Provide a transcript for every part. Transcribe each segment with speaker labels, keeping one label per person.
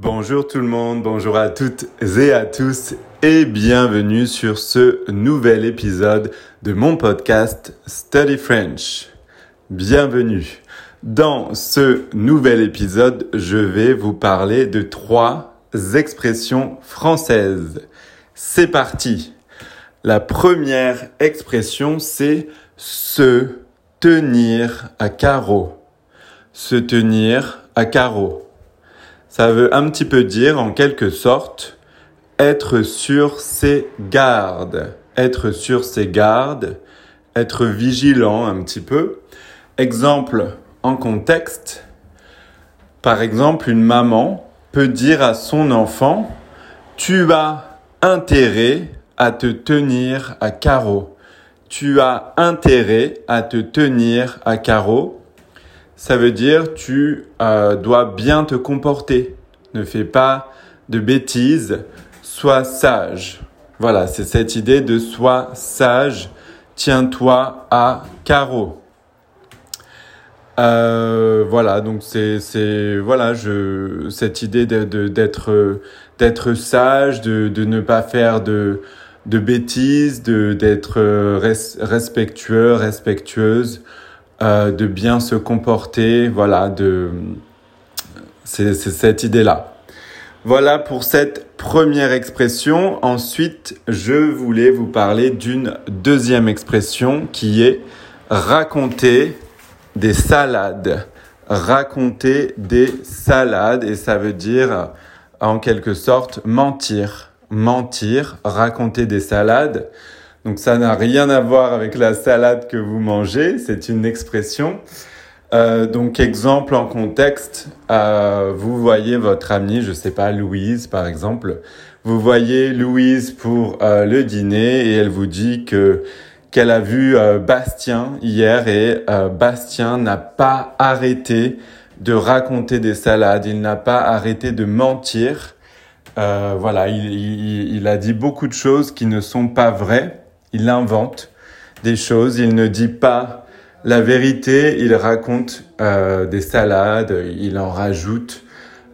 Speaker 1: Bonjour tout le monde, bonjour à toutes et à tous et bienvenue sur ce nouvel épisode de mon podcast Study French. Bienvenue. Dans ce nouvel épisode, je vais vous parler de trois expressions françaises. C'est parti. La première expression, c'est se tenir à carreau. Se tenir à carreau. Ça veut un petit peu dire, en quelque sorte, être sur ses gardes. Être sur ses gardes, être vigilant un petit peu. Exemple en contexte. Par exemple, une maman peut dire à son enfant, tu as intérêt à te tenir à carreau. Tu as intérêt à te tenir à carreau ça veut dire tu euh, dois bien te comporter. Ne fais pas de bêtises, sois sage. Voilà, c'est cette idée de sois sage, tiens-toi à carreau. Euh, voilà, donc c'est voilà, je cette idée d'être d'être sage, de de ne pas faire de bêtises, de d'être respectueux, respectueuse. Euh, de bien se comporter, voilà, de c'est cette idée-là. Voilà pour cette première expression. Ensuite, je voulais vous parler d'une deuxième expression qui est raconter des salades. Raconter des salades et ça veut dire en quelque sorte mentir. Mentir, raconter des salades. Donc ça n'a rien à voir avec la salade que vous mangez, c'est une expression. Euh, donc exemple en contexte, euh, vous voyez votre amie, je sais pas, Louise par exemple, vous voyez Louise pour euh, le dîner et elle vous dit que qu'elle a vu euh, Bastien hier et euh, Bastien n'a pas arrêté de raconter des salades, il n'a pas arrêté de mentir. voilà, il, il, il a dit beaucoup de choses qui ne sont pas vraies il invente des choses, il ne dit pas la vérité, il raconte euh, des salades, il en rajoute.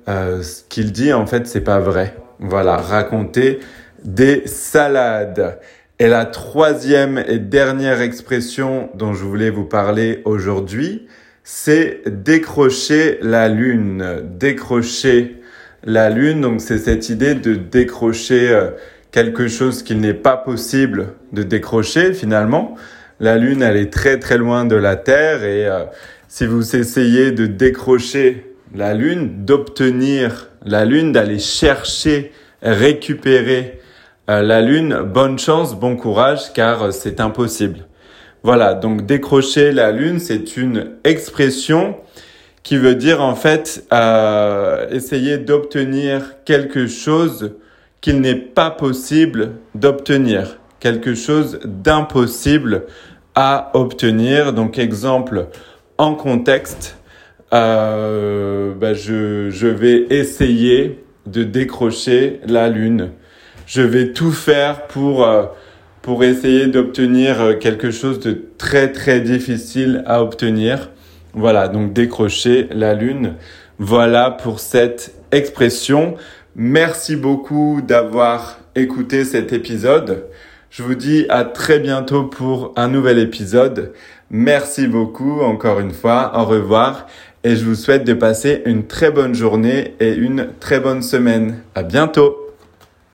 Speaker 1: Euh, ce qu'il dit, en fait, c'est pas vrai. Voilà, raconter des salades. Et la troisième et dernière expression dont je voulais vous parler aujourd'hui, c'est décrocher la lune. Décrocher la lune, donc c'est cette idée de décrocher euh, quelque chose qu'il n'est pas possible de décrocher finalement. La Lune, elle est très très loin de la Terre et euh, si vous essayez de décrocher la Lune, d'obtenir la Lune, d'aller chercher, récupérer euh, la Lune, bonne chance, bon courage car euh, c'est impossible. Voilà, donc décrocher la Lune, c'est une expression qui veut dire en fait essayer d'obtenir quelque chose qu'il n'est pas possible d'obtenir, quelque chose d'impossible à obtenir. Donc exemple en contexte, euh, bah, je, je vais essayer de décrocher la lune. Je vais tout faire pour euh, pour essayer d'obtenir quelque chose de très très difficile à obtenir. Voilà, donc décrocher la lune. Voilà pour cette expression. Merci beaucoup d'avoir écouté cet épisode. Je vous dis à très bientôt pour un nouvel épisode. Merci beaucoup encore une fois. Au revoir. Et je vous souhaite de passer une très bonne journée et une très bonne semaine. À bientôt.